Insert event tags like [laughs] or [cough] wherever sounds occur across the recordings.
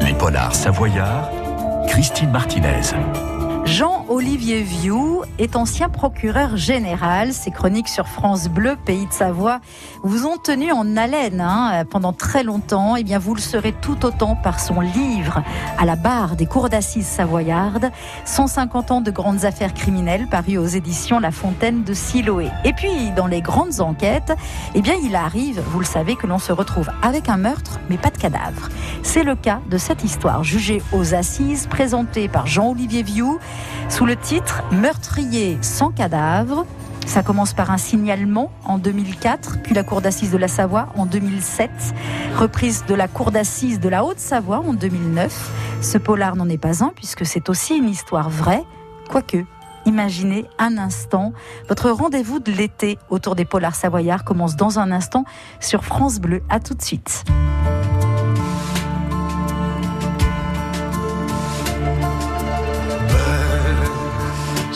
Les polars savoyards, Christine Martinez. Jean-Olivier Vieux est ancien procureur général. Ses chroniques sur France Bleu, pays de Savoie, vous ont tenu en haleine hein, pendant très longtemps. Et eh bien, vous le serez tout autant par son livre à la barre des cours d'assises savoyardes, 150 ans de grandes affaires criminelles, paru aux éditions La Fontaine de Siloé. Et puis, dans les grandes enquêtes, eh bien, il arrive, vous le savez, que l'on se retrouve avec un meurtre, mais pas de cadavre. C'est le cas de cette histoire jugée aux assises, présentée par Jean-Olivier Vieux sous le titre Meurtrier sans cadavre. Ça commence par un signalement en 2004, puis la Cour d'assises de la Savoie en 2007, reprise de la Cour d'assises de la Haute-Savoie en 2009. Ce polar n'en est pas un, puisque c'est aussi une histoire vraie, quoique. Imaginez un instant, votre rendez-vous de l'été autour des polars savoyards commence dans un instant sur France Bleu. À tout de suite.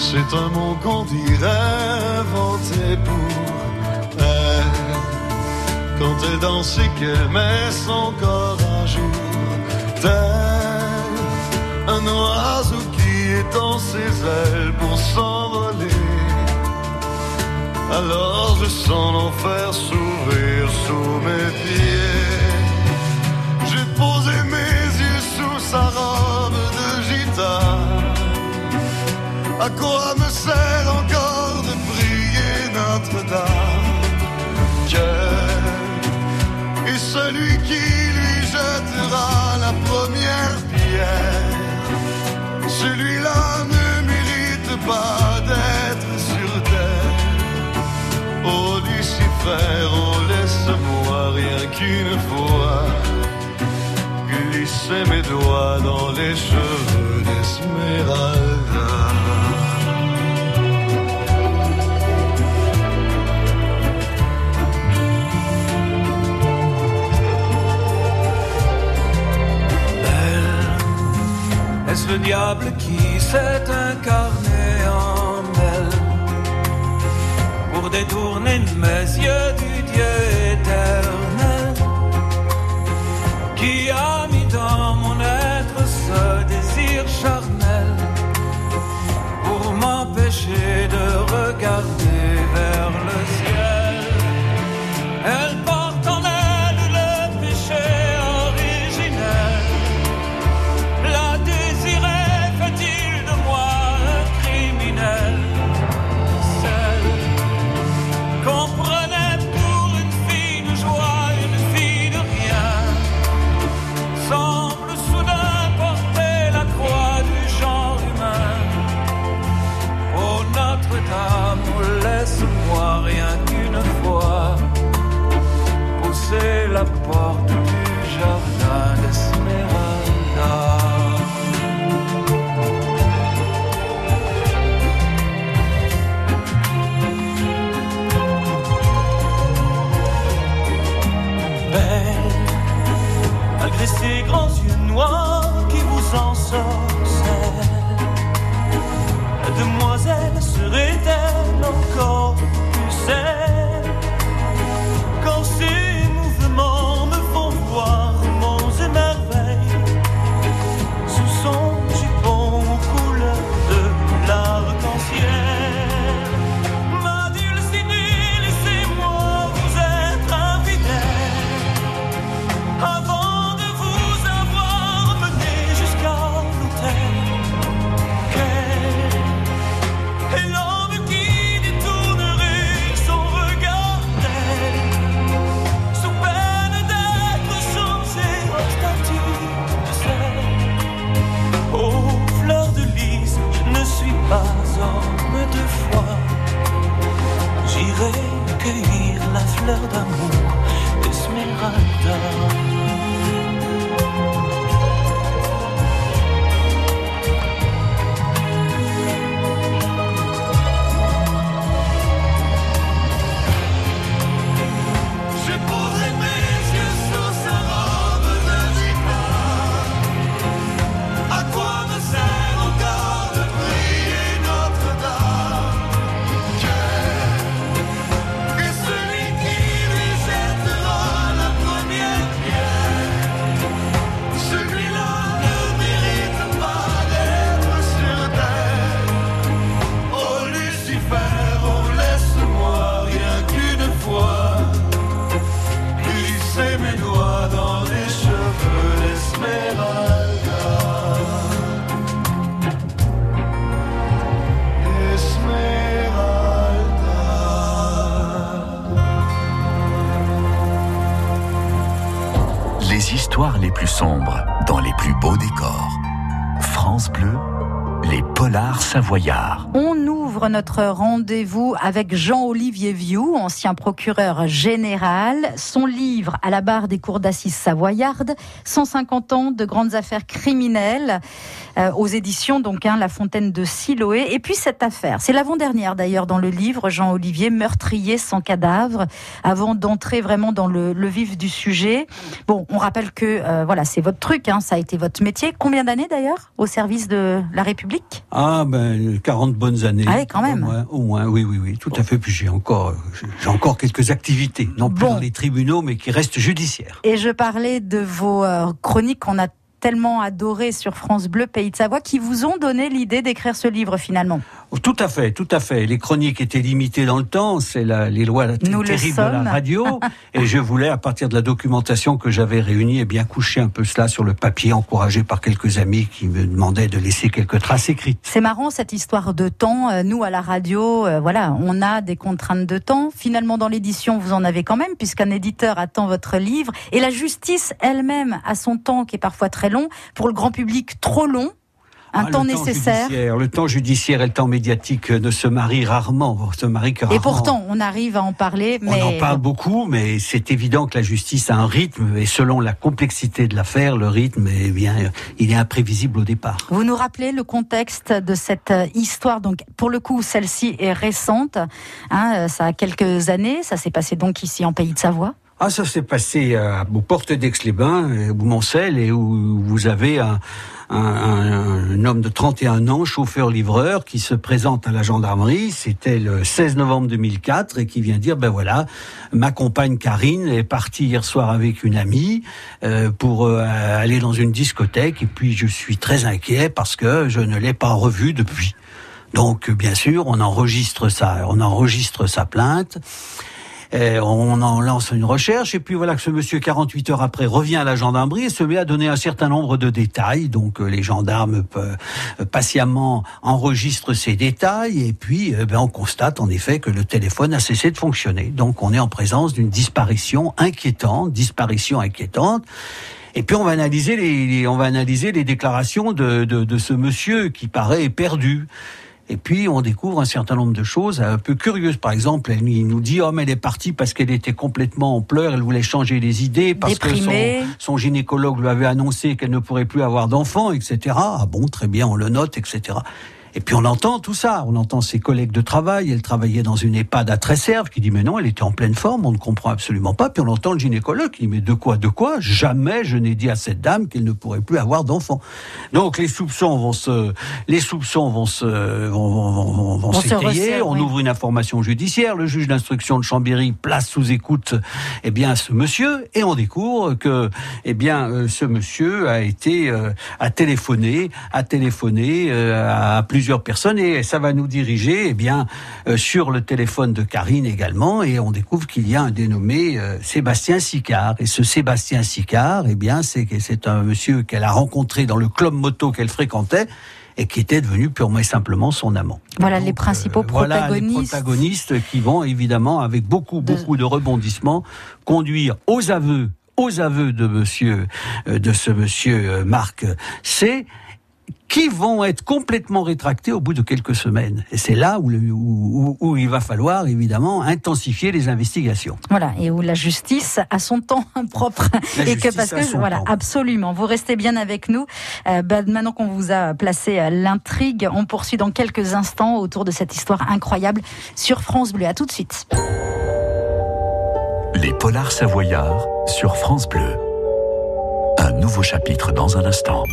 C'est un mot qu'on dirait inventé pour elle. Quand elle danse et qu'elle met son corps à jour, tel un oiseau qui étend ses ailes pour s'envoler. Alors je sens l'enfer s'ouvrir sous mes pieds. À quoi me sert encore de prier Notre-Dame? Dieu est celui qui lui jettera la première pierre. Celui-là ne mérite pas d'être sur terre. Oh Lucifer, oh laisse-moi rien qu'une fois glisser mes doigts dans les cheveux d'Esmeralda. Diable qui s'est incarné en elle. Pour détourner mes yeux du Dieu éternel qui a mis dans mon être ce désir charnel pour m'empêcher les plus sombres dans les plus beaux décors. France Bleu, les polars savoyards. Ouvre notre rendez-vous avec Jean-Olivier Vieux, ancien procureur général. Son livre à la barre des cours d'assises savoyardes, 150 ans de grandes affaires criminelles. Euh, aux éditions donc hein, La Fontaine de Siloé. Et puis cette affaire, c'est l'avant-dernière d'ailleurs dans le livre, Jean-Olivier, meurtrier sans cadavre, avant d'entrer vraiment dans le, le, vif du sujet. Bon, on rappelle que euh, voilà, c'est votre truc, hein, ça a été votre métier. Combien d'années d'ailleurs au service de la République? Ah ben 40 bonnes années. Ah quand même. Au moins, au moins oui, oui, oui, tout à fait. Puis j'ai encore, j'ai encore quelques activités, non plus dans les tribunaux, mais qui restent judiciaires. Et je parlais de vos euh, chroniques qu'on a tellement adoré sur France Bleu Pays de Savoie qui vous ont donné l'idée d'écrire ce livre finalement. Tout à fait, tout à fait. Les chroniques étaient limitées dans le temps, c'est les lois terribles de la radio. [laughs] et je voulais, à partir de la documentation que j'avais réunie, et eh bien coucher un peu cela sur le papier, encouragé par quelques amis qui me demandaient de laisser quelques traces écrites. C'est marrant cette histoire de temps. Euh, nous, à la radio, euh, voilà, on a des contraintes de temps. Finalement, dans l'édition, vous en avez quand même, puisqu'un éditeur attend votre livre. Et la justice elle-même a son temps qui est parfois très long. Pour le grand public, trop long un ah, temps, nécessaire. Le temps judiciaire et le temps médiatique ne se marient rarement, se marient que rarement. Et pourtant, on arrive à en parler. Mais... On en parle beaucoup, mais c'est évident que la justice a un rythme, et selon la complexité de l'affaire, le rythme, eh bien, il est imprévisible au départ. Vous nous rappelez le contexte de cette histoire Donc, pour le coup, celle-ci est récente. Hein, ça a quelques années. Ça s'est passé donc ici en Pays de Savoie. Ah, ça s'est passé à, aux portes d'Aix-les-Bains, euh, au Moncel, et où vous avez un, un, un, homme de 31 ans, chauffeur-livreur, qui se présente à la gendarmerie. C'était le 16 novembre 2004 et qui vient dire, ben voilà, ma compagne Karine est partie hier soir avec une amie euh, pour euh, aller dans une discothèque et puis je suis très inquiet parce que je ne l'ai pas revue depuis. Donc, bien sûr, on enregistre ça, on enregistre sa plainte. Euh, on en lance une recherche et puis voilà que ce monsieur 48 heures après revient à la gendarmerie et se met à donner un certain nombre de détails. Donc euh, les gendarmes euh, patiemment enregistrent ces détails et puis ben, on constate en effet que le téléphone a cessé de fonctionner. Donc on est en présence d'une disparition inquiétante, disparition inquiétante. Et puis on va analyser les, on va analyser les déclarations de, de, de ce monsieur qui paraît perdu. Et puis on découvre un certain nombre de choses un peu curieuses. Par exemple, elle nous dit oh mais elle est partie parce qu'elle était complètement en pleurs, elle voulait changer les idées parce que son, son, gynécologue lui avait annoncé qu'elle ne pourrait plus avoir d'enfants, etc. Ah bon, très bien, on le note, etc. Et puis on entend tout ça, on entend ses collègues de travail, elle travaillait dans une EHPAD à Tresserve, qui dit mais non, elle était en pleine forme, on ne comprend absolument pas. Puis on entend le gynécologue qui dit mais de quoi, de quoi? Jamais je n'ai dit à cette dame qu'elle ne pourrait plus avoir d'enfants. Donc les soupçons vont se, les soupçons vont se, vont, vont, vont, s'étayer. On ouvre une information judiciaire. Le juge d'instruction de Chambéry place sous écoute, eh bien ce monsieur, et on découvre que, eh bien euh, ce monsieur a été, euh, a téléphoné, a téléphoné euh, à plusieurs plusieurs personnes et ça va nous diriger eh bien euh, sur le téléphone de Karine également et on découvre qu'il y a un dénommé euh, Sébastien Sicard et ce Sébastien Sicard eh bien c'est c'est un monsieur qu'elle a rencontré dans le club moto qu'elle fréquentait et qui était devenu purement et simplement son amant. Voilà les principaux protagonistes. Euh, voilà les protagonistes qui vont évidemment avec beaucoup beaucoup de rebondissements conduire aux aveux aux aveux de monsieur de ce monsieur Marc C qui vont être complètement rétractés au bout de quelques semaines. Et c'est là où, où, où, il va falloir évidemment intensifier les investigations. Voilà, et où la justice a son temps [laughs] propre. et que parce que voilà, absolument. Vous restez bien avec nous. Euh, bah, maintenant qu'on vous a placé l'intrigue, on poursuit dans quelques instants autour de cette histoire incroyable sur France Bleu. À tout de suite. Les polars savoyards sur France Bleu. Un nouveau chapitre dans un instant.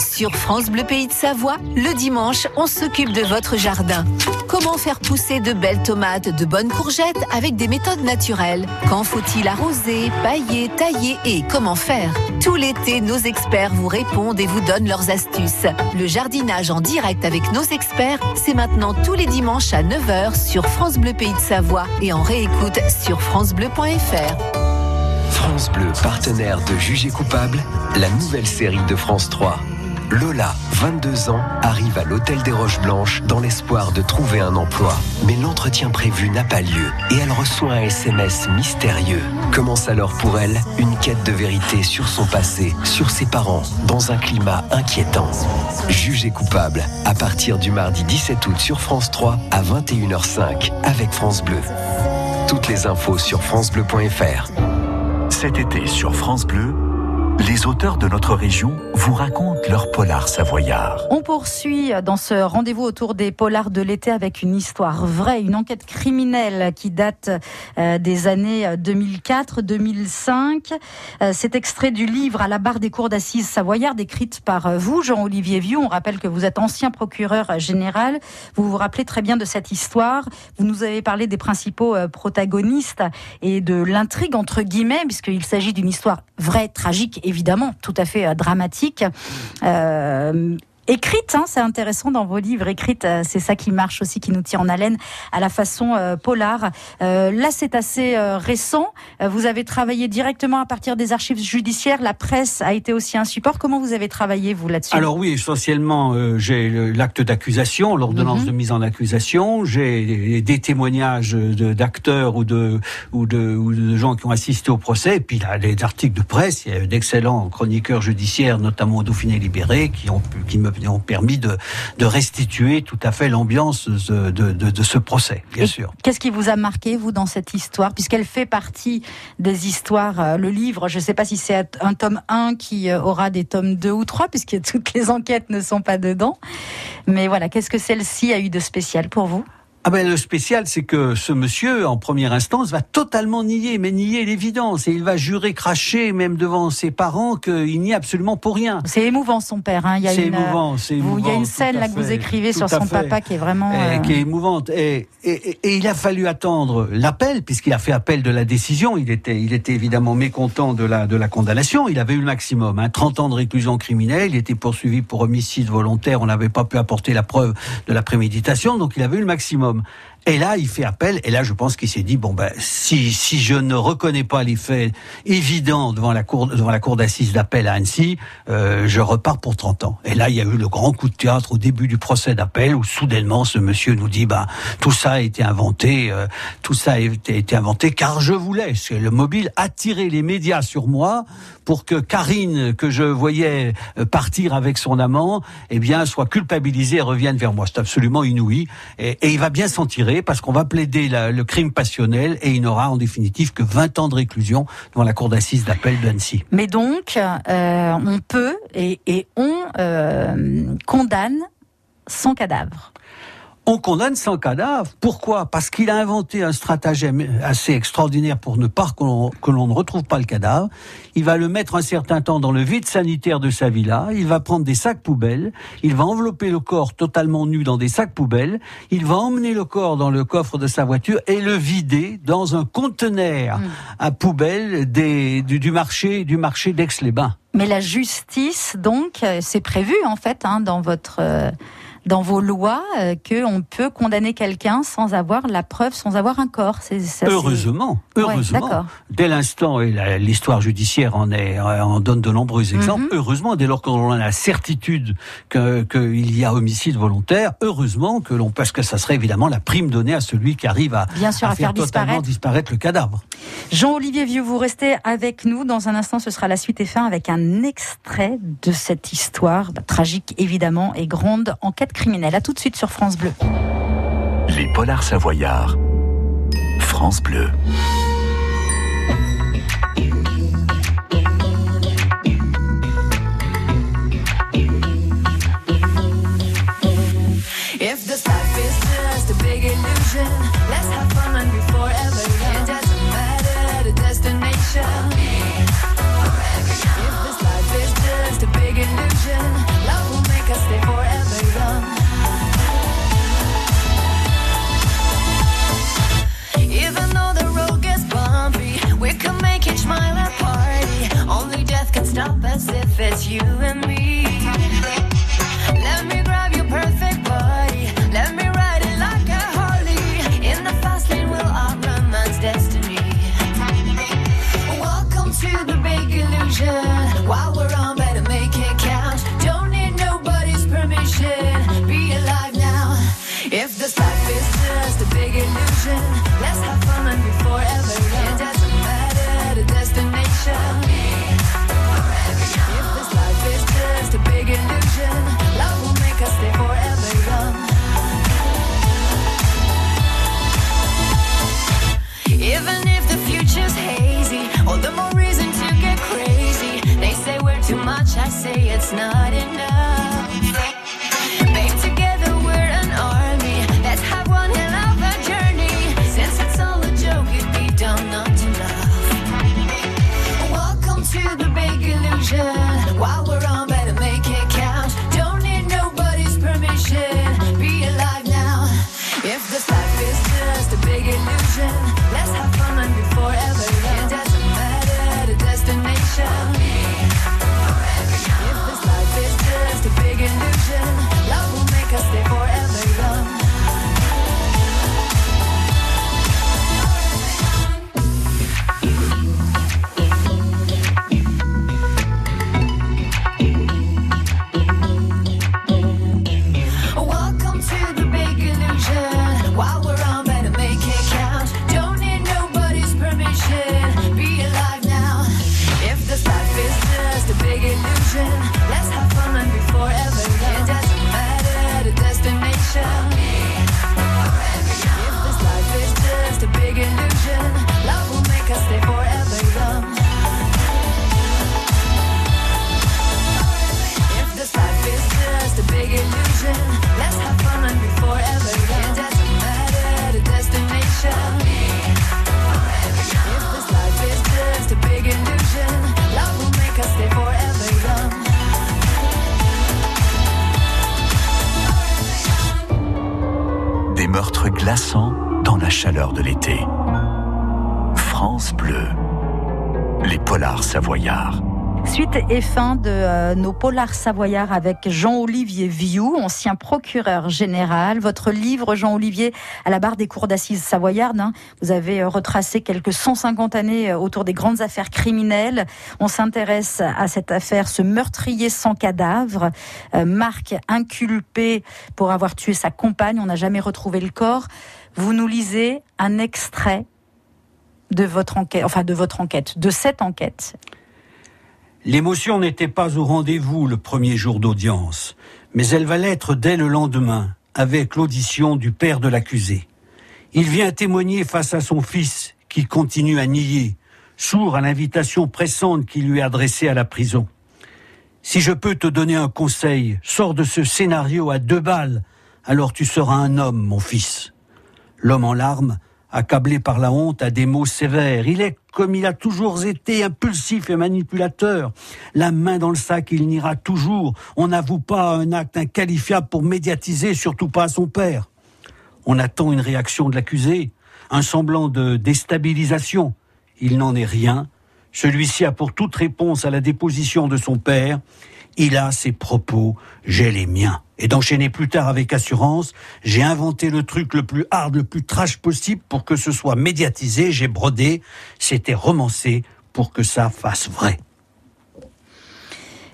Sur France Bleu Pays de Savoie, le dimanche, on s'occupe de votre jardin. Comment faire pousser de belles tomates, de bonnes courgettes avec des méthodes naturelles? Quand faut-il arroser, pailler, tailler et comment faire? Tout l'été, nos experts vous répondent et vous donnent leurs astuces. Le jardinage en direct avec nos experts, c'est maintenant tous les dimanches à 9h sur France Bleu Pays de Savoie et en réécoute sur francebleu.fr. France Bleu, partenaire de Juger coupable, la nouvelle série de France 3. Lola, 22 ans, arrive à l'hôtel des Roches Blanches dans l'espoir de trouver un emploi. Mais l'entretien prévu n'a pas lieu et elle reçoit un SMS mystérieux. Commence alors pour elle une quête de vérité sur son passé, sur ses parents, dans un climat inquiétant. Jugée coupable, à partir du mardi 17 août sur France 3 à 21h05 avec France Bleu. Toutes les infos sur francebleu.fr. Cet été sur France Bleu, les auteurs de notre région vous racontent leur polar savoyard. On poursuit dans ce rendez-vous autour des polars de l'été avec une histoire vraie, une enquête criminelle qui date euh, des années 2004-2005. Euh, c'est extrait du livre À la barre des cours d'assises savoyardes, écrite par euh, vous, Jean-Olivier Vieux. On rappelle que vous êtes ancien procureur général. Vous vous rappelez très bien de cette histoire. Vous nous avez parlé des principaux protagonistes et de l'intrigue, entre guillemets, puisqu'il s'agit d'une histoire vraie, tragique évidemment tout à fait euh, dramatique. Euh, écrite, hein, c'est intéressant dans vos livres, écrite, euh, c'est ça qui marche aussi, qui nous tient en haleine à la façon euh, polar. Euh, là, c'est assez récent. Vous avez travaillé directement à partir des archives judiciaires. La presse a été aussi un support. Comment vous avez travaillé vous là-dessus? Alors oui, essentiellement, j'ai l'acte d'accusation, l'ordonnance mhm. de mise en accusation. J'ai des témoignages d'acteurs ou de, ou de ou de gens qui ont assisté au procès. Et puis là, des articles de presse. Il y a d'excellents chroniqueurs judiciaires, notamment au Dauphiné Libéré, qui ont qui me ont permis de, de restituer tout à fait l'ambiance de, de, de, ce procès, bien sûr. Qu'est-ce qui vous a marqué, vous, dans cette histoire, puisqu'elle fait partie des histoires, euh, le livre, je ne sais pas si c'est un tome 1 qui euh, aura des tomes 2 ou 3, puisque [laughs] toutes les enquêtes ne sont pas dedans. Mais voilà, qu'est-ce que celle-ci a eu de spécial pour vous? Ah ben le spécial, c'est que ce monsieur, en première instance, va totalement nier, mais nier l'évidence, et il va jurer, cracher, même devant ses parents, qu'il n'y a absolument pour rien. C'est émouvant son père. Hein. Il y a une, émouvant, c'est émouvant. Il y a une scène là que vous écrivez sur son papa qui est vraiment et, qui est émouvante. Et, et, et, il a fallu attendre l'appel, puisqu'il a fait appel de la décision. Il était, il était évidemment mécontent de la de la condamnation. Il avait eu le maximum, hein, 30 ans de réclusion criminelle. Il était poursuivi pour homicide volontaire. On n'avait pas pu apporter la preuve de la préméditation, donc il avait eu le maximum. album Et là, il fait appel. Et là, je pense qu'il s'est dit bon ben, si si je ne reconnais pas les faits évidents devant la cour devant la cour d'assises d'appel à Annecy, euh, je repars pour 30 ans. Et là, il y a eu le grand coup de théâtre au début du procès d'appel où soudainement ce monsieur nous dit ben tout ça a été inventé, euh, tout ça a été, inventé car je voulais. Le mobile attirer les médias sur moi pour que Karine, que je voyais euh, partir avec son amant, eh bien, soit culpabilisée et revienne vers moi. C'est absolument inouï. Et, il va bien s'en tirer parce qu'on va plaider le crime passionnel et il n'aura en définitive que 20 ans de réclusion devant la cour d'assises d'appel d'Annecy. Mais donc, euh, on peut et, on euh, condamne son cadavre on condamne sans cadavre. Pourquoi? Parce qu'il a inventé un stratagème assez extraordinaire pour ne pas que l'on ne retrouve pas le cadavre. Il va le mettre un certain temps dans le vide sanitaire de sa villa. Il va prendre des sacs poubelles. Il va envelopper le corps totalement nu dans des sacs poubelles. Il va emmener le corps dans le coffre de sa voiture et le vider dans un conteneur hmm. à poubelle des, du, marché du marché d'Aix-les-Bains. Mais la justice, donc, euh, c'est prévu en fait hein, dans votre euh, dans vos lois euh, qu'on peut condamner quelqu'un sans avoir la preuve, sans avoir un corps. C'est, heureusement, heureusement. dès l'instant, et l'histoire judiciaire en, est, en donne de nombreux exemples, mhm. heureusement, dès lors qu'on a la certitude qu'il y a homicide volontaire, heureusement que l'on, parce que ça serait évidemment la prime donnée à celui qui arrive à, Bien sûr, à, faire, totalement disparaître. le cadavre. Jean-Olivier Vieux, vous restez avec nous. Dans un instant, ce sera la suite et fin avec un extrait de cette histoire, bah, tragique évidemment, et grande enquête criminel. À tout de suite sur France Bleu. Les polars savoyards. France Bleu. Et fin de euh, nos polars savoyards avec Jean-Olivier Viou, ancien procureur général. Votre livre, Jean-Olivier, à la barre des cours d'assises savoyardes, hein, vous avez euh, retracé quelques 150 années euh, autour des grandes affaires criminelles. On s'intéresse à cette affaire, ce meurtrier sans cadavre. Marc, inculpé pour avoir tué sa compagne, on n'a jamais retrouvé le corps. Vous nous lisez un extrait de votre enquête, enfin de votre enquête, de cette enquête. L'émotion n'était pas au rendez-vous le premier jour d'audience, mais elle va l'être dès le lendemain, avec l'audition du père de l'accusé. Il vient témoigner face à son fils, qui continue à nier, sourd à l'invitation pressante qui lui est adressée à la prison. Si je peux te donner un conseil, sors de ce scénario à deux balles, alors tu seras un homme, mon fils. L'homme en larmes, accablé par la honte, a des mots sévères. Il est comme il a toujours été impulsif et manipulateur. La main dans le sac, il n'ira toujours. On n'avoue pas un acte inqualifiable pour médiatiser, surtout pas à son père. On attend une réaction de l'accusé, un semblant de déstabilisation. Il n'en est rien. Celui-ci a pour toute réponse à la déposition de son père, il a ses propos, j'ai les miens. Et d'enchaîner plus tard avec assurance, j'ai inventé le truc le plus hard, le plus trash possible pour que ce soit médiatisé, j'ai brodé, c'était romancé pour que ça fasse vrai.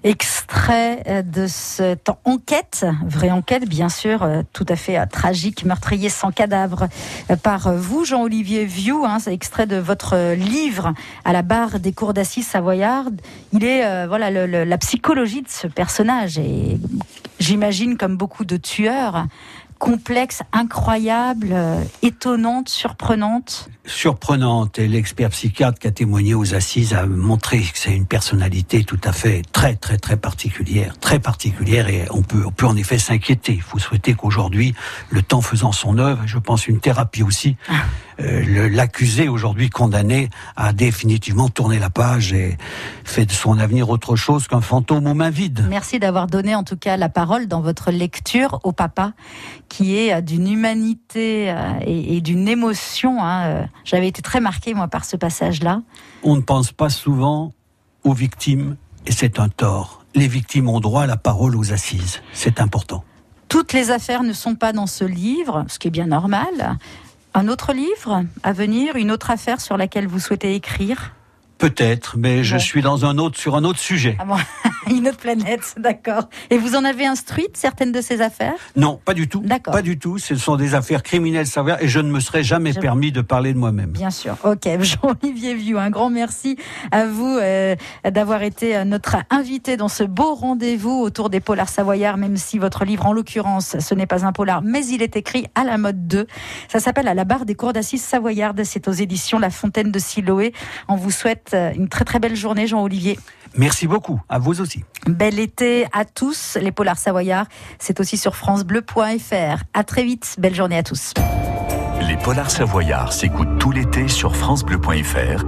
Extrait euh, de cette enquête, vraie enquête bien sûr, euh, tout à fait euh, tragique, meurtrier sans cadavre, par vous, Jean-Olivier Vieux. Hein, extrait de votre livre à la barre des cours d'assises savoyardes. Il est voilà le- le- la psychologie de ce personnage et j'imagine comme beaucoup de tueurs complexe, incroyable, euh, étonnante, surprenante. surprenante et l'expert psychiatre qui a témoigné aux assises a montré que c'est une personnalité tout à fait très très très particulière, très particulière et on peut on peut en effet s'inquiéter. Il faut souhaiter qu'aujourd'hui, le temps faisant son œuvre, je pense une thérapie aussi, euh, l'accusé aujourd'hui condamné a définitivement tourné la page et fait de son avenir autre chose qu'un fantôme aux mains vides. Merci d'avoir donné en tout cas la parole dans votre lecture au papa, qui est euh, d'une humanité euh, et, et d'une émotion. hein. J'avais été très marquée moi par ce passage-là. On ne pense pas souvent aux victimes et c'est un tort. Les victimes ont droit à la parole aux assises. C'est important. Toutes les affaires ne sont pas dans ce livre, ce qui est bien normal. Un autre livre à venir, une autre affaire sur laquelle vous souhaitez écrire? Peut-être, mais je suis dans un autre, sur un autre sujet. Ah bon, [laughs] Une autre planète, d'accord. Et vous en avez instruite certaines de ces affaires? Non, pas du tout. D'accord. Pas du tout. Ce sont des affaires criminelles savoyardes et je ne me serais jamais Je- permis de parler de moi-même. Bien sûr. Ok, [laughs] Jean-Olivier Vieux, un grand merci à vous euh, d'avoir été euh, notre invité dans ce beau rendez-vous autour des polars savoyards, même si votre livre, en l'occurrence, ce n'est pas un polar, mais il est écrit à la mode 2. Ça s'appelle À la barre des cours d'assises savoyardes. C'est aux éditions La Fontaine de Siloé. On vous souhaite souhaite une très très belle journée, Jean-Olivier. Merci beaucoup, à vous aussi. Bel été à tous, les Polars Savoyards. C'est aussi sur FranceBleu.fr. À très vite, belle journée à tous. Les Polars Savoyards s'écoutent tout l'été sur FranceBleu.fr